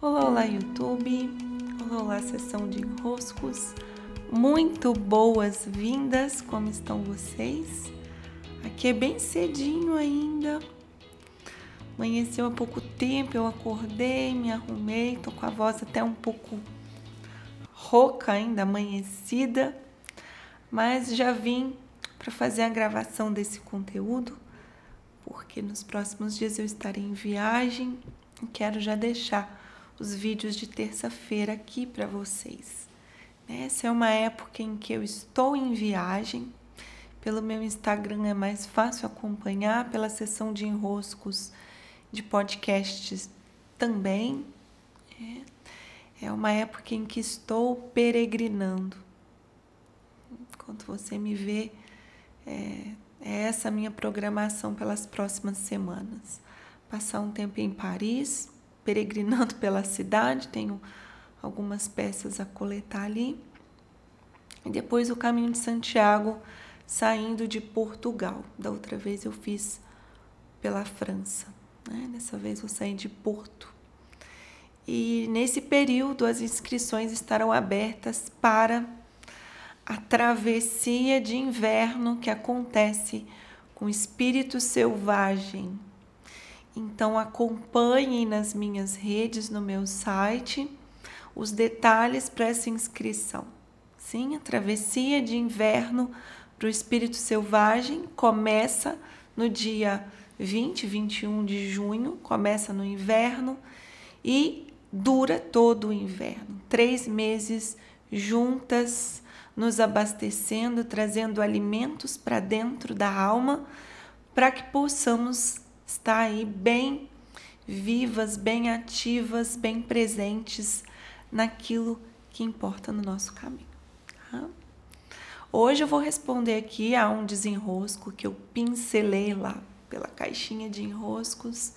Olá, olá YouTube, olá, olá sessão de enroscos, muito boas-vindas, como estão vocês? Aqui é bem cedinho ainda, amanheceu há pouco tempo, eu acordei, me arrumei, tô com a voz até um pouco rouca ainda, amanhecida, mas já vim para fazer a gravação desse conteúdo, porque nos próximos dias eu estarei em viagem e quero já deixar os vídeos de terça-feira aqui para vocês. Essa é uma época em que eu estou em viagem. Pelo meu Instagram é mais fácil acompanhar, pela sessão de enroscos de podcasts também. É, é uma época em que estou peregrinando. Enquanto você me vê, é, é essa a minha programação pelas próximas semanas. Passar um tempo em Paris, peregrinando pela cidade, tenho algumas peças a coletar ali. E depois o caminho de Santiago, saindo de Portugal. Da outra vez eu fiz pela França, né? dessa vez vou sair de Porto. E nesse período as inscrições estarão abertas para a travessia de inverno que acontece com espírito selvagem então acompanhem nas minhas redes, no meu site, os detalhes para essa inscrição. Sim, a travessia de inverno para o espírito selvagem começa no dia 20, 21 de junho, começa no inverno e dura todo o inverno. Três meses juntas, nos abastecendo, trazendo alimentos para dentro da alma, para que possamos está aí bem vivas, bem ativas, bem presentes naquilo que importa no nosso caminho. Tá? Hoje eu vou responder aqui a um desenrosco que eu pincelei lá pela caixinha de enroscos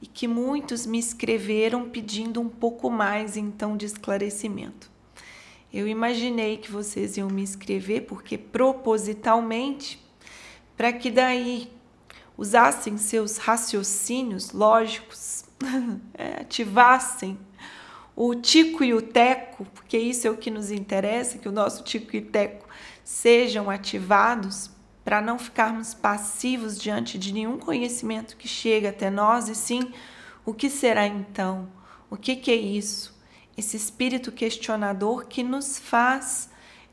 e que muitos me escreveram pedindo um pouco mais então de esclarecimento. Eu imaginei que vocês iam me escrever porque propositalmente para que daí usassem seus raciocínios lógicos, é, ativassem o tico e o teco, porque isso é o que nos interessa, que o nosso tico e teco sejam ativados para não ficarmos passivos diante de nenhum conhecimento que chega até nós, e sim o que será então? O que, que é isso? Esse espírito questionador que nos faz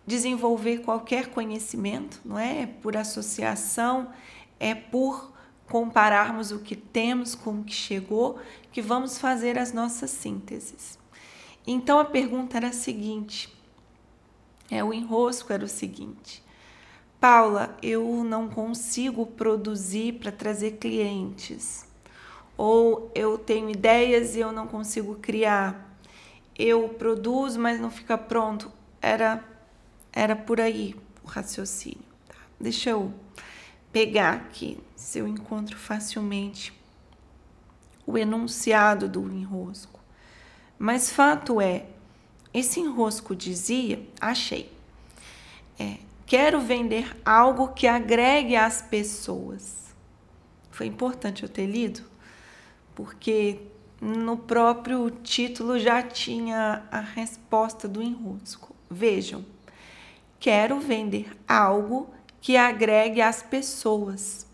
desenvolver qualquer conhecimento, não é? É por associação, é por compararmos o que temos com o que chegou, que vamos fazer as nossas sínteses. Então a pergunta era a seguinte: é o enrosco era o seguinte. Paula, eu não consigo produzir para trazer clientes. Ou eu tenho ideias e eu não consigo criar. Eu produzo, mas não fica pronto. Era era por aí o raciocínio. Tá? Deixa eu pegar aqui, se eu encontro facilmente o enunciado do enrosco. Mas fato é, esse enrosco dizia, achei, é, quero vender algo que agregue às pessoas. Foi importante eu ter lido, porque no próprio título já tinha a resposta do enrosco. Vejam, quero vender algo que agregue às pessoas.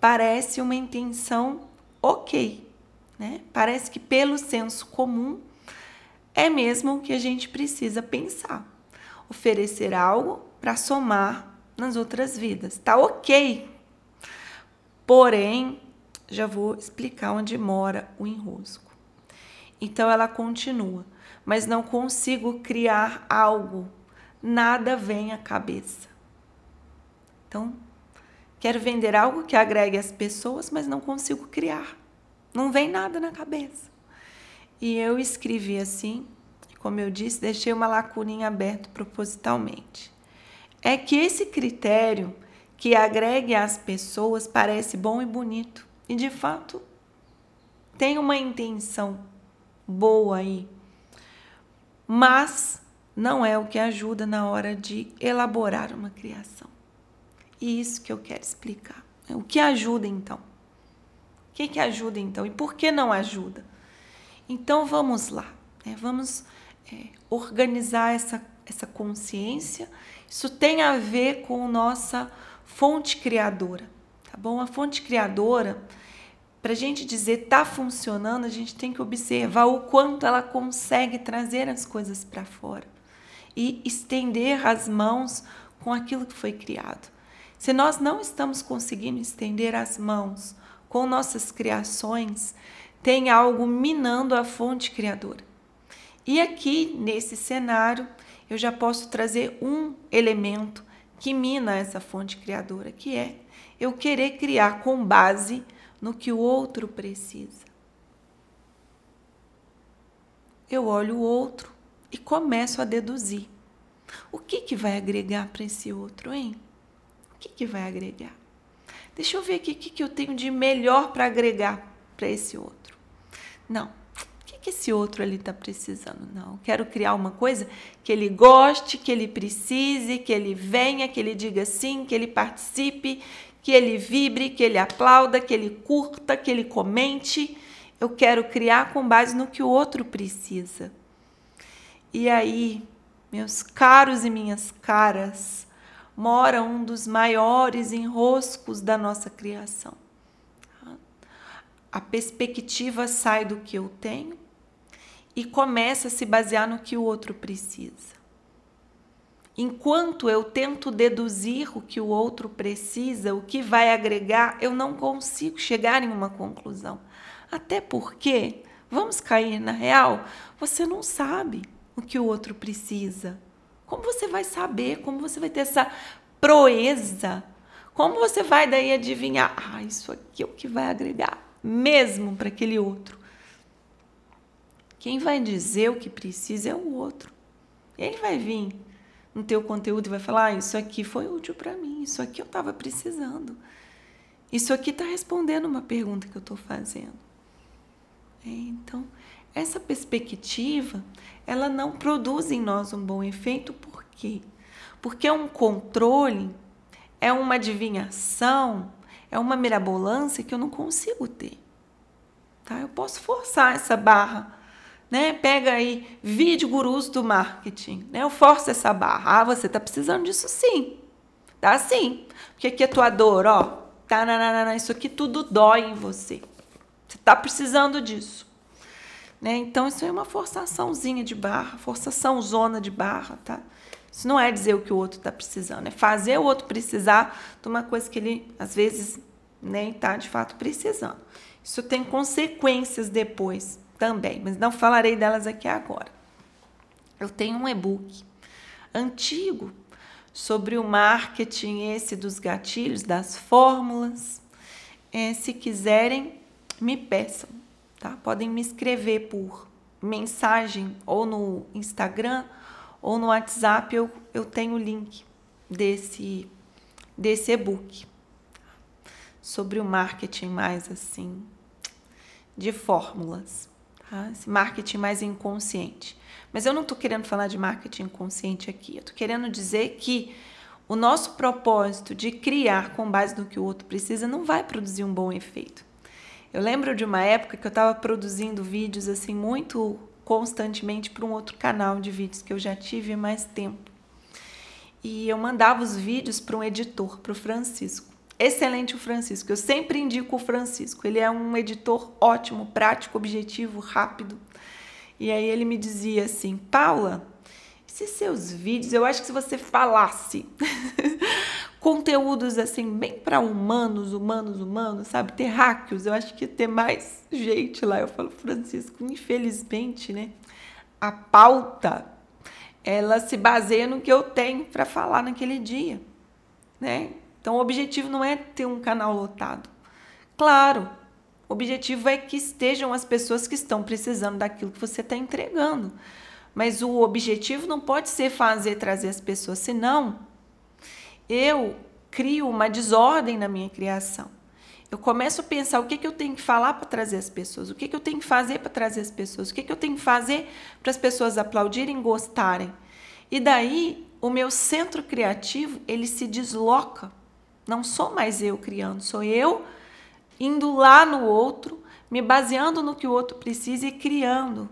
Parece uma intenção ok, né? Parece que pelo senso comum é mesmo o que a gente precisa pensar. Oferecer algo para somar nas outras vidas. Tá ok. Porém, já vou explicar onde mora o enrosco. Então ela continua, mas não consigo criar algo, nada vem à cabeça. Então, quero vender algo que agregue as pessoas, mas não consigo criar. Não vem nada na cabeça. E eu escrevi assim, como eu disse, deixei uma lacuninha aberta propositalmente. É que esse critério que agregue as pessoas parece bom e bonito. E de fato, tem uma intenção boa aí. Mas não é o que ajuda na hora de elaborar uma criação. E isso que eu quero explicar. O que ajuda então? O que, que ajuda então? E por que não ajuda? Então vamos lá, né? vamos é, organizar essa, essa consciência. Isso tem a ver com nossa fonte criadora, tá bom? A fonte criadora, para a gente dizer tá funcionando, a gente tem que observar o quanto ela consegue trazer as coisas para fora e estender as mãos com aquilo que foi criado. Se nós não estamos conseguindo estender as mãos com nossas criações, tem algo minando a fonte criadora. E aqui, nesse cenário, eu já posso trazer um elemento que mina essa fonte criadora, que é eu querer criar com base no que o outro precisa. Eu olho o outro e começo a deduzir. O que, que vai agregar para esse outro, hein? Que, que vai agregar? Deixa eu ver aqui o que, que eu tenho de melhor para agregar para esse outro. Não. O que, que esse outro ali está precisando? Não. Quero criar uma coisa que ele goste, que ele precise, que ele venha, que ele diga sim, que ele participe, que ele vibre, que ele aplauda, que ele curta, que ele comente. Eu quero criar com base no que o outro precisa. E aí, meus caros e minhas caras, mora um dos maiores enroscos da nossa criação. A perspectiva sai do que eu tenho e começa a se basear no que o outro precisa. Enquanto eu tento deduzir o que o outro precisa, o que vai agregar, eu não consigo chegar em uma conclusão. Até porque, vamos cair na real, você não sabe o que o outro precisa. Como você vai saber? Como você vai ter essa proeza? Como você vai daí adivinhar? Ah, isso aqui é o que vai agregar mesmo para aquele outro. Quem vai dizer o que precisa é o outro. Ele vai vir no teu conteúdo e vai falar: ah, isso aqui foi útil para mim, isso aqui eu estava precisando. Isso aqui está respondendo uma pergunta que eu estou fazendo. É, então, essa perspectiva, ela não produz em nós um bom efeito, por quê? Porque é um controle, é uma adivinhação, é uma mirabolância que eu não consigo ter. Tá? Eu posso forçar essa barra. Né? Pega aí vídeo gurus do marketing. Né? Eu forço essa barra. Ah, você está precisando disso sim. Tá sim. Porque aqui é tua dor, ó. Tá, isso aqui tudo dói em você. Você está precisando disso. Né? Então, isso é uma forçaçãozinha de barra, forçação zona de barra, tá? Isso não é dizer o que o outro está precisando, é fazer o outro precisar de uma coisa que ele, às vezes, nem está de fato precisando. Isso tem consequências depois também, mas não falarei delas aqui agora. Eu tenho um e-book antigo sobre o marketing, esse dos gatilhos, das fórmulas. É, se quiserem, me peçam, tá? Podem me escrever por mensagem ou no Instagram ou no WhatsApp eu, eu tenho o link desse, desse e-book sobre o marketing mais assim de fórmulas, tá? Esse marketing mais inconsciente. Mas eu não estou querendo falar de marketing inconsciente aqui. Eu estou querendo dizer que o nosso propósito de criar com base no que o outro precisa não vai produzir um bom efeito. Eu lembro de uma época que eu estava produzindo vídeos assim muito constantemente para um outro canal de vídeos que eu já tive mais tempo. E eu mandava os vídeos para um editor, para o Francisco. Excelente o Francisco, eu sempre indico o Francisco. Ele é um editor ótimo, prático, objetivo, rápido. E aí ele me dizia assim: Paula, esses seus vídeos, eu acho que se você falasse conteúdos assim, bem para humanos, humanos, humanos, sabe? Terráqueos, eu acho que ia ter mais gente lá. Eu falo, Francisco, infelizmente, né? A pauta, ela se baseia no que eu tenho para falar naquele dia, né? Então, o objetivo não é ter um canal lotado. Claro, o objetivo é que estejam as pessoas que estão precisando daquilo que você está entregando. Mas o objetivo não pode ser fazer trazer as pessoas, senão eu crio uma desordem na minha criação. Eu começo a pensar o que, que eu tenho que falar para trazer as pessoas, o que, que eu tenho que fazer para trazer as pessoas, o que, que eu tenho que fazer para as pessoas aplaudirem, gostarem. E daí o meu centro criativo ele se desloca. Não sou mais eu criando, sou eu indo lá no outro, me baseando no que o outro precisa e criando.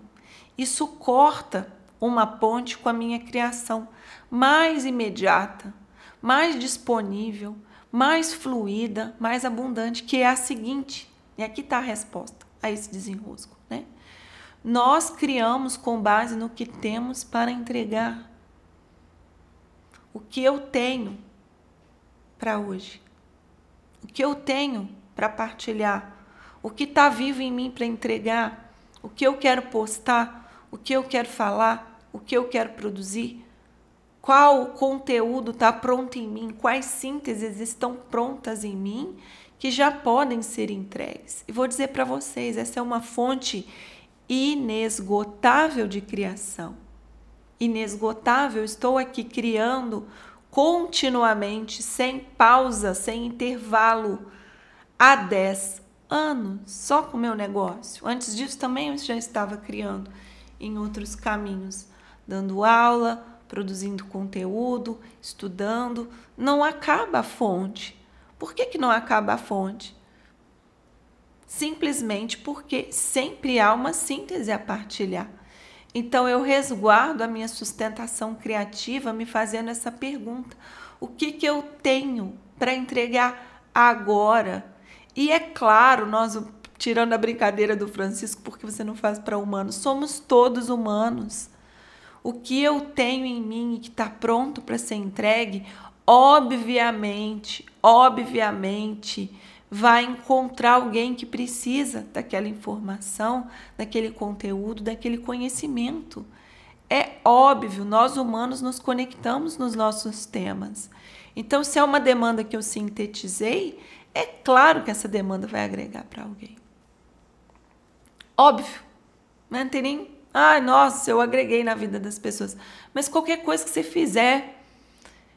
Isso corta uma ponte com a minha criação mais imediata, mais disponível, mais fluida, mais abundante, que é a seguinte. E aqui está a resposta a esse desenrosco, né? Nós criamos com base no que temos para entregar. O que eu tenho para hoje. O que eu tenho para partilhar. O que está vivo em mim para entregar. O que eu quero postar. O que eu quero falar. O que eu quero produzir. Qual conteúdo está pronto em mim? Quais sínteses estão prontas em mim que já podem ser entregues? E vou dizer para vocês: essa é uma fonte inesgotável de criação. Inesgotável, estou aqui criando continuamente, sem pausa, sem intervalo, há 10 anos, só com o meu negócio. Antes disso também eu já estava criando em outros caminhos, dando aula, produzindo conteúdo, estudando. Não acaba a fonte. Por que, que não acaba a fonte? simplesmente porque sempre há uma síntese a partilhar. Então eu resguardo a minha sustentação criativa me fazendo essa pergunta: o que, que eu tenho para entregar agora? E é claro, nós tirando a brincadeira do Francisco, porque você não faz para humanos, somos todos humanos. O que eu tenho em mim e que está pronto para ser entregue, obviamente, obviamente, vai encontrar alguém que precisa daquela informação, daquele conteúdo, daquele conhecimento. É óbvio, nós humanos nos conectamos nos nossos temas. Então, se é uma demanda que eu sintetizei, é claro que essa demanda vai agregar para alguém. Óbvio. Não tem nem. Ai, nossa, eu agreguei na vida das pessoas. Mas qualquer coisa que você fizer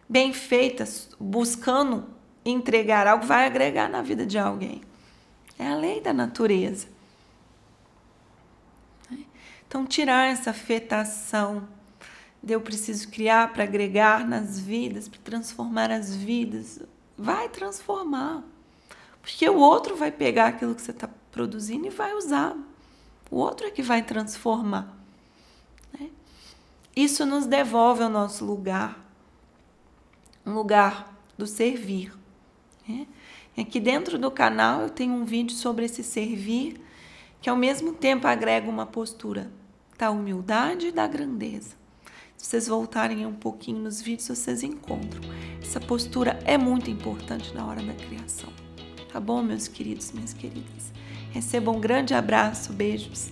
bem feita, buscando entregar algo vai agregar na vida de alguém. É a lei da natureza. Então, tirar essa afetação de eu preciso criar para agregar nas vidas, para transformar as vidas, vai transformar. Porque o outro vai pegar aquilo que você está produzindo e vai usar. O outro é que vai transformar. Né? Isso nos devolve ao nosso lugar um lugar do servir. Né? Aqui dentro do canal eu tenho um vídeo sobre esse servir, que ao mesmo tempo agrega uma postura da humildade e da grandeza. Se vocês voltarem um pouquinho nos vídeos, vocês encontram. Essa postura é muito importante na hora da criação. Tá bom, meus queridos, minhas queridas? Recebam um grande abraço, beijos.